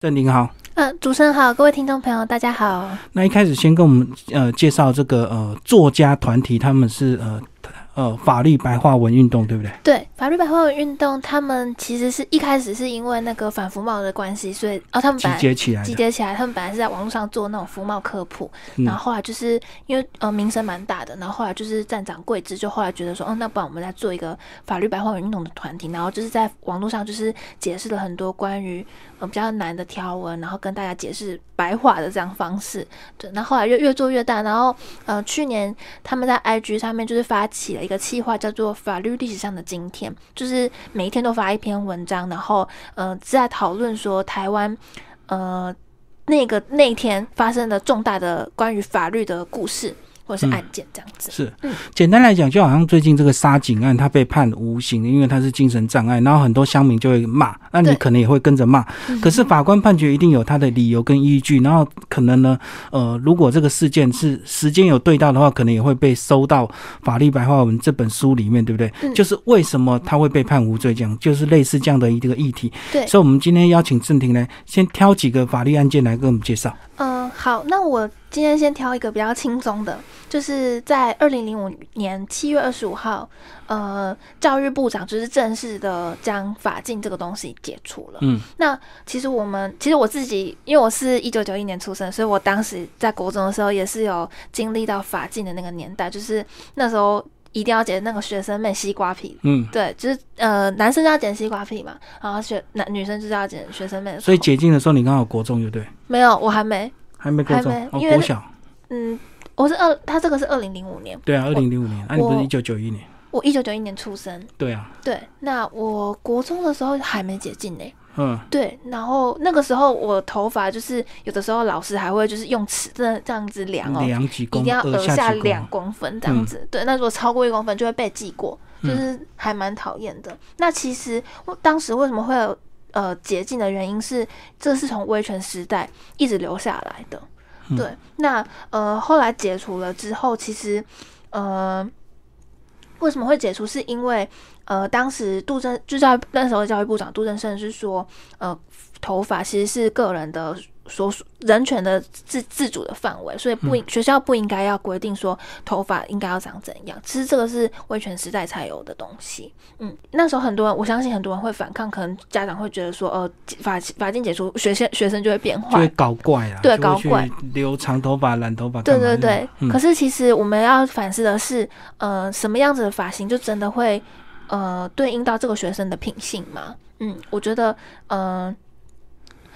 郑您好，呃，主持人好，各位听众朋友，大家好。那一开始先跟我们呃介绍这个呃作家团体，他们是呃呃法律白话文运动，对不对？对，法律白话文运动，他们其实是一开始是因为那个反服贸的关系，所以哦，他们集结起来，集结起来，他们本来是在网络上做那种服贸科普，嗯。然后后来就是因为呃名声蛮大的，然后后来就是站长桂枝就后来觉得说，哦，那不然我们来做一个法律白话文运动的团体，然后就是在网络上就是解释了很多关于呃比较难的条文，然后跟大家解释白话的这样方式，对，然后后来越越做越大，然后呃去年他们在 IG 上面就是发起了一个计划，叫做法律历史上的今天，就是每一天都发一篇文章，然后呃在讨论说台湾呃那个那一天发生的重大的关于法律的故事。或者是案件这样子。是嗯简单来讲，就好像最近这个杀警案，他被判无刑，因为他是精神障碍，然后很多乡民就会骂，那你可能也会跟着骂。嗯可是法官判决一定有他的理由跟依据，然后可能呢，呃，如果这个事件是时间有对到的话，可能也会被收到《法律白话文》这本书里面，对不对？嗯就是为什么他会被判无罪，这样就是类似这样的一个议题。对所以我们今天邀请郑婷来，先挑几个法律案件来跟我们介绍。嗯，好，那我今天先挑一个比较轻松的，就是在二零零五年七月二十五号，呃，教育部长就是正式的将法禁这个东西解除了。嗯，那其实我们，其实我自己，因为我是一九九一年出生，所以我当时在国中的时候也是有经历到法禁的那个年代，就是那时候一定要剪那个学生妹西瓜皮。嗯，对，就是呃，男生就要剪西瓜皮嘛，然后学男女生就是要剪学生妹。所以解禁的时候你刚好国中，对不对？没有，我还没。还没国中，哦，因为国小。嗯，我是二，他这个是二零零五年，对啊，二零零五年，啊，你不是一九九一年？我一九九一年出生。对啊，对，那我国中的时候还没解禁呢。嗯，对，然后那个时候我头发就是有的时候老师还会就是用尺这这样子量哦，量几公，一定要额额下两公分这样子。对，那如果超过一公分就会被记过，就是还蛮讨厌的。那其实我当时为什么会有呃解禁的原因是，这是从威权时代一直留下来的。嗯对，那呃后来解除了之后，其实呃为什么会解除？是因为呃当时杜正就教育那时候的教育部长杜正胜是说，呃头发其实是个人的所属人权的自自主的范围，所以不应、学校不应该要规定说头发应该要长怎样。其实这个是威权时代才有的东西。嗯，那时候很多人，我相信很多人会反抗，可能家长会觉得说，呃，法法禁解除，学生学生就会变坏就会，搞怪啊，对搞怪，留长头发、染头发，对对对，嗯可是其实我们要反思的是，呃，什么样子的发型就真的会呃对应到这个学生的品性吗？嗯，我觉得，呃，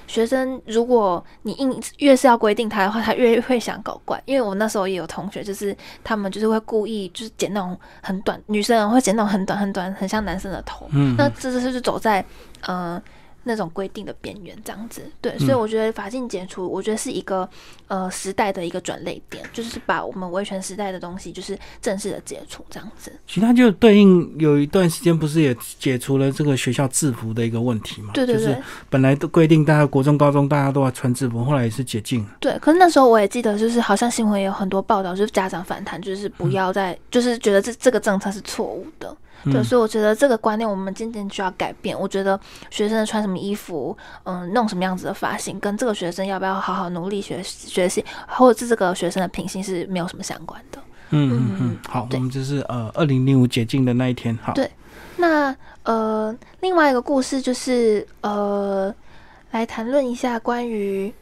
学生如果你硬越是要规定他的话，他越会想搞怪。因为我那时候也有同学，就是他们就是会故意就是剪那种很短，女生会剪那种很短很短，很像男生的头。嗯，那这就是走在呃那种规定的边缘，这样子。对，所以嗯我觉得法禁解除，我觉得是一个呃时代的一个转类点，就是把我们维权时代的东西，就是正式的解除，这样子。其他就对应有一段时间不是也解除了这个学校制服的一个问题嘛？就是对对对、本来都规定大家国中、高中大家都要穿制服，后来也是解禁了。对。可是那时候我也记得，就是好像新闻也有很多报道，就是家长反弹，就是不要再，就是觉得这这个政策是错误的。对，嗯所以我觉得这个观念我们渐渐就要改变。我觉得学生穿什么衣服，嗯，弄什么样子的发型，跟这个学生要不要好好努力学学习，或者是这个学生的品性是没有什么相关的。嗯嗯嗯嗯，好，我们就是呃二零零五解禁的那一天，好，对那呃，另外一个故事就是呃，来谈论一下关于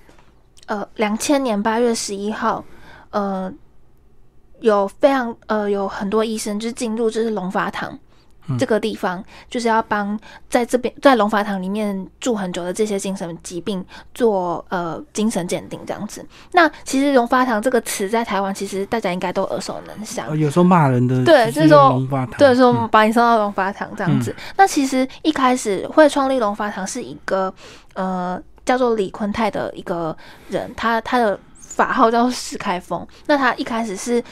呃两千年八月十一号，呃，有非常呃有很多医生就是进入就是龙发堂。嗯这个地方就是要帮在这边在龙发堂里面住很久的这些精神疾病做呃精神鉴定这样子。那其实龙发堂这个词在台湾其实大家应该都耳熟能详呃，有时候骂人的对就是说龙发堂，对，说把你送到龙发堂这样子。那其实一开始会创立龙发堂是一个呃叫做李坤泰的一个人，他他的法号叫做释开封。那他一开始是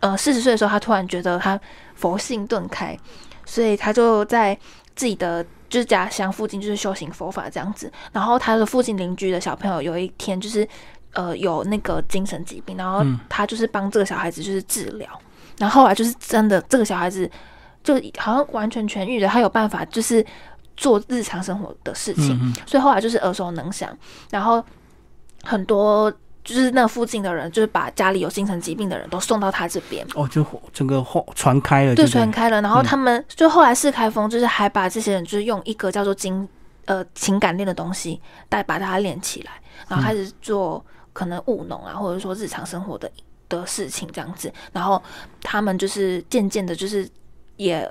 呃四十岁的时候，他突然觉得他佛性顿开，所以他就在自己的就是家乡附近就是修行佛法这样子。然后他的附近邻居的小朋友有一天就是呃有那个精神疾病，然后嗯。他就是帮这个小孩子就是治疗，然后后来就是真的这个小孩子就好像完全痊愈了，他有办法就是做日常生活的事情，嗯。所以后来就是耳熟能详，然后很多就是那附近的人，就是把家里有精神疾病的人都送到他这边。哦，就整个后传开了，对，传开了，然后嗯。他们就后来四开封，就是还把这些人就是用一个叫做精呃情感链的东西，带把它连起来，然后开始做可能务农啊，或者说日常生活的的事情这样子，然后他们就是渐渐的，就是也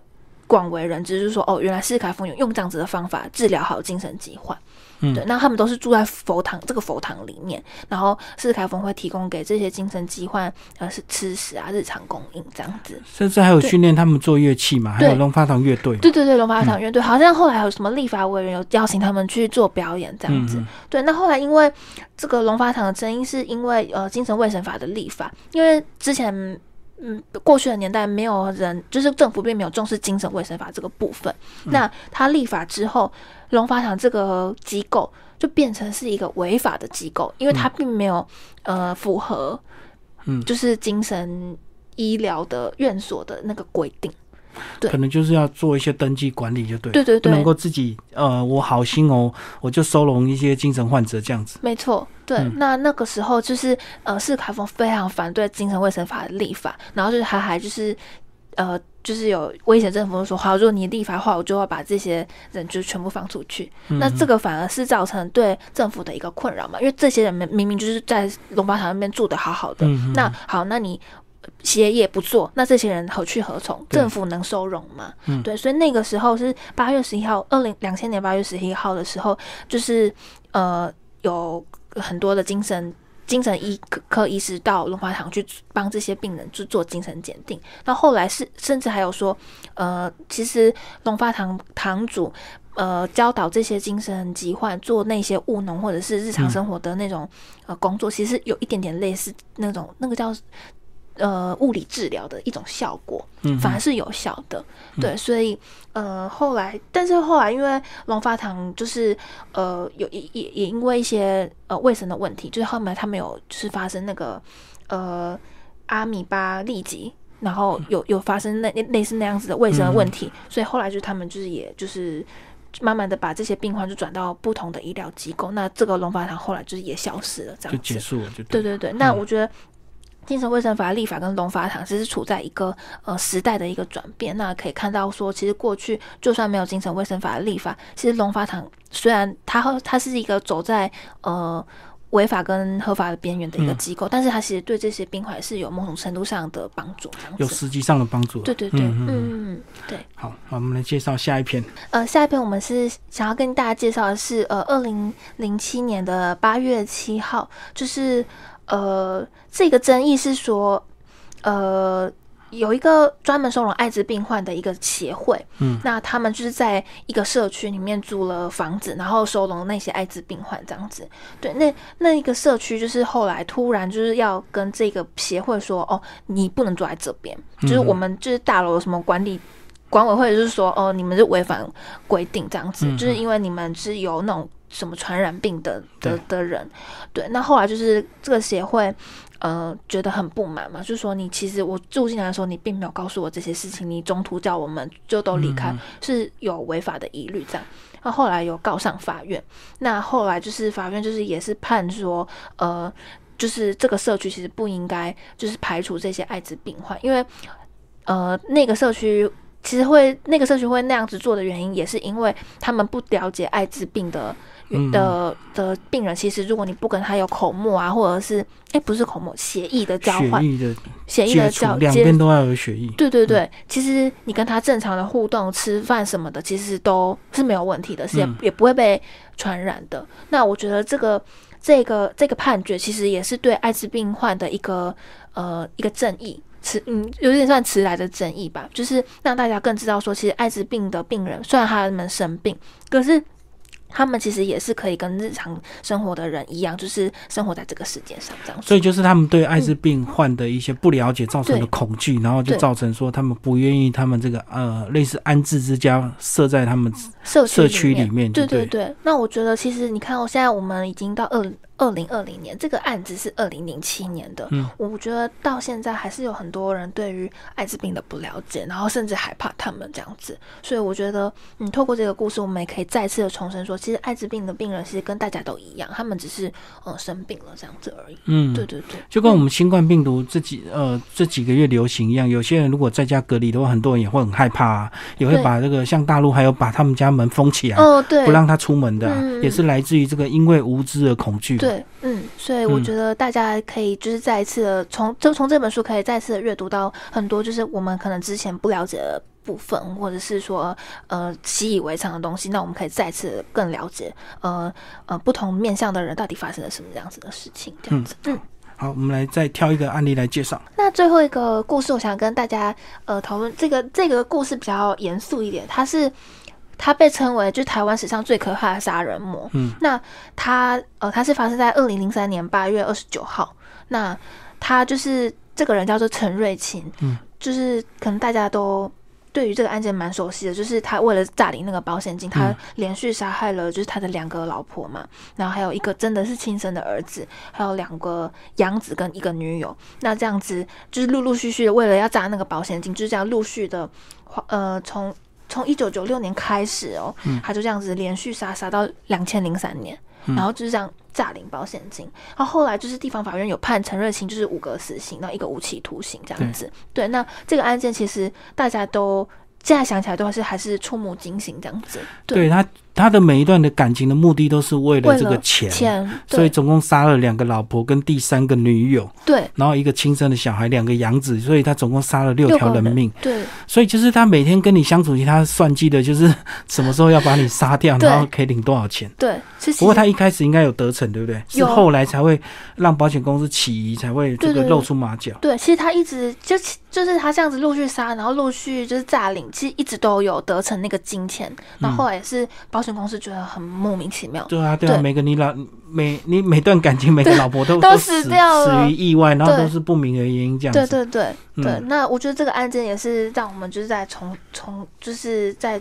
广为人知，就是说哦，原来四开封有用这样子的方法治疗好精神疾患。嗯对，那他们都是住在佛堂这个佛堂里面，然后四开封会提供给这些精神疾患呃是吃食啊日常供应这样子。甚至还有训练他们做乐器嘛，还有龙发堂乐队，对对对，龙发堂乐队、好像后来还有什么立法委员有邀请他们去做表演这样子。嗯对，那后来因为这个龙发堂的争议，是因为呃精神卫生法的立法，因为之前嗯过去的年代没有人，就是政府并没有重视精神卫生法这个部分。嗯那他立法之后，龙发堂这个机构就变成是一个违法的机构，因为它并没有呃符合嗯就是精神医疗的院所的那个规定。对。可能就是要做一些登记管理，就对，对对对。不能够自己呃，我好心哦，我就收容一些精神患者这样子，没错，对，嗯。那那个时候就是呃，是凯峰非常反对精神卫生法的立法，然后就是他还就是呃，就是有威胁政府说，好，如果你立法的话，我就要把这些人就全部放出去。嗯。那这个反而是造成对政府的一个困扰嘛，因为这些人明明明就是在龙巴堂那边住的好好的，那好，那你。协也不做，那这些人何去何从？政府能收容吗？嗯对，所以那个时候是八月十一号，二零两千年八月十一号的时候，就是呃有很多的精神精神医科科医师到龙华堂去帮这些病人去做精神鉴定。那后来是甚至还有说，呃，其实龙发堂堂主。呃，教导这些精神疾患做那些务农或者是日常生活的那种、呃工作，其实有一点点类似那种那个叫呃物理治疗的一种效果。嗯反而是有效的。对，所以呃后来，但是后来因为龙发堂就是呃有也也也因为一些呃卫生的问题，就是后面他们有就是发生那个呃阿米巴痢疾。然后有有发生那类似那样子的卫生的问题，所以后来就是他们就是也就是慢慢的把这些病患就转到不同的医疗机构，那这个龙发堂后来就是也消失了，这样就。结束了，就对对，对对，那嗯我觉得精神卫生法立法跟龙法堂其实处在一个呃时代的一个转变。那可以看到说，其实过去就算没有精神卫生法的立法，其实龙法堂虽然它它是一个走在呃。违法跟合法的边缘的一个嗯机构，但是它其实对这些病患是有某种程度上的帮助。有实际上的帮助了。对对对，嗯嗯嗯嗯嗯，对。好，好，我们来介绍下一篇。呃，下一篇我们是想要跟大家介绍的是，呃，二零零七年的八月七号，就是呃，这个争议是说，呃，有一个专门收容艾滋病患的一个协会，嗯，那他们就是在一个社区里面租了房子，然后收容那些艾滋病患这样子。对，那那一个社区就是后来突然就是要跟这个协会说，哦，你不能住在这边，就是我们就是大楼有什么管理。管委会就是说，哦，你们是违反规定这样子，嗯就是因为你们是有那种什么传染病的的的人，对。那后来就是这个协会，呃，觉得很不满嘛，就是说你其实我住进来的时候，你并没有告诉我这些事情，你中途叫我们就都离开，是有违法的疑虑这样。那后来有告上法院，那后来就是法院就是也是判说，呃，就是这个社区其实不应该就是排除这些艾滋病患，因为呃那个社区。其实会那个社区会那样子做的原因，也是因为他们不了解艾滋病的嗯的的病人。其实如果你不跟他有口沫啊，或者是哎不是口沫，血液的交换，血液的血液的交，接两边都要有血液。对对对，其实你跟他正常的互动、吃饭什么的，其实都是没有问题的，是也、嗯也不会被传染的。那我觉得这个这个这个判决，其实也是对艾滋病患的一个呃一个正义。迟嗯，有点算迟来的争议吧，就是让大家更知道说，其实艾滋病的病人虽然他们生病，可是他们其实也是可以跟日常生活的人一样，就是生活在这个世界上这样。所以就是他们对艾滋病患的一些不了解造成的恐惧，然后就造成说他们不愿意他们这个呃类似安置之家设在他们社社区区里里面对对对对。那我觉得其实你看哦，现在我们已经到二二零二零年，这个案子是二零零七年的。嗯，我觉得到现在还是有很多人对于艾滋病的不了解，然后甚至害怕他们这样子。所以我觉得，嗯，透过这个故事，我们也可以再次的重申说，其实艾滋病的病人其实跟大家都一样，他们只是呃生病了这样子而已。嗯，对对对，就跟我们新冠病毒这几呃这几个月流行一样，有些人如果在家隔离的话，很多人也会很害怕、啊，也会把这个像大陆还有把他们家门封起来，哦对，不让他出门的啊、嗯嗯也是来自于这个因为无知而恐惧。，对，嗯，所以我嗯觉得大家可以就是再一次的从就从这本书可以再次的阅读到很多就是我们可能之前不了解的部分，或者是说呃习以为常的东西，那我们可以再次更了解呃呃不同面向的人到底发生了什么样子的事情，这样子。嗯，好，我们来再挑一个案例来介绍。那最后一个故事，我想跟大家呃讨论这个这个故事比较严肃一点，它是。它被称为就是台湾史上最可怕的杀人魔。嗯，那他呃，他是发生在二零零三年八月二十九号。那他就是这个人叫做陈瑞琴，嗯，就是可能大家都对于这个案件蛮熟悉的，就是他为了诈领那个保险金，他嗯连续杀害了就是他的两个老婆嘛，然后还有一个真的是亲生的儿子，还有两个养子跟一个女友。那这样子就是陆陆续续的为了要诈那个保险金，就是这样陆续的呃从。从一九九六年开始哦，嗯他就这样子连续杀杀到两千零三年，嗯然后就是这样诈领保险金。然后后来就是地方法院有判陈瑞清就是五个死刑，然后一个无期徒刑这样子。对，那这个案件其实大家都现在想起来都还是还是触目惊心这样子。对他他的每一段的感情的目的都是为了这个钱，钱，所以总共杀了两个老婆跟第三个女友，对然后一个亲生的小孩，两个养子，所以他总共杀了六条人命。对所以就是他每天跟你相处，他算计的就是什么时候要把你杀掉，然后可以领多少钱。对，不过他一开始应该有得逞，对不对？是有后来才会让保险公司起疑，才会这个露出马脚。对，其实他一直就就是他这样子陆续杀，然后陆续就是诈领，其实一直都有得逞那个金钱，然后后来也是保险公司觉得很莫名其妙。对啊，对啊，对每个你老每你每段感情，每个老婆都 都死死掉了死于意外，然后都是不明的原因这样子。对对对对，嗯那我觉得这个案件也是让我们就是在从从就是在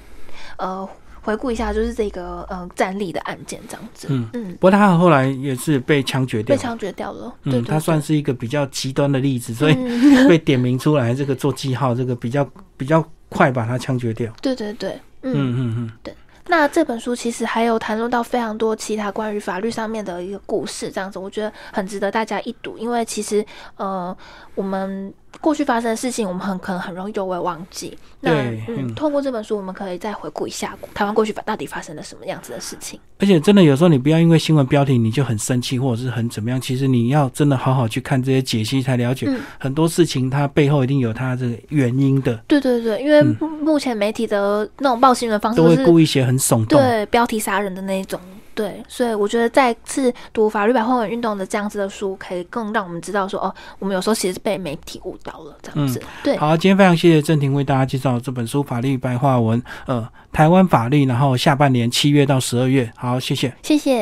呃回顾一下，就是这个呃战力的案件这样子。嗯嗯，不过他后来也是被枪决掉被，枪决掉了。对嗯，对他算是一个比较极端的例子，所以嗯 被点名出来，这个做记号，这个比较比较快把他枪决掉。对对对，嗯。嗯嗯嗯，那这本书其实还有谈论到非常多其他关于法律上面的一个故事，这样子我觉得很值得大家一读，因为其实呃我们过去发生的事情，我们很可能很容易就会忘记。那对嗯，嗯透过这本书，我们可以再回顾一下台湾过去到底发生了什么样子的事情。而且真的有时候你不要因为新闻标题你就很生气，或者是很怎么样，其实你要真的好好去看这些解析，才了解嗯很多事情它背后一定有它这个原因的，对对对，因为嗯目目前媒体的那种报新闻方式都会故意写很耸动。对标题杀人的那一种。对，所以我觉得再次读法律白话文运动的这样子的书，可以更让我们知道说，哦，我们有时候其实是被媒体误导了，这样子。对，好，今天非常谢谢郑婷为大家介绍这本书《法律白话文》，呃，台湾法律，然后下半年七月到十二月，好，谢谢。谢谢。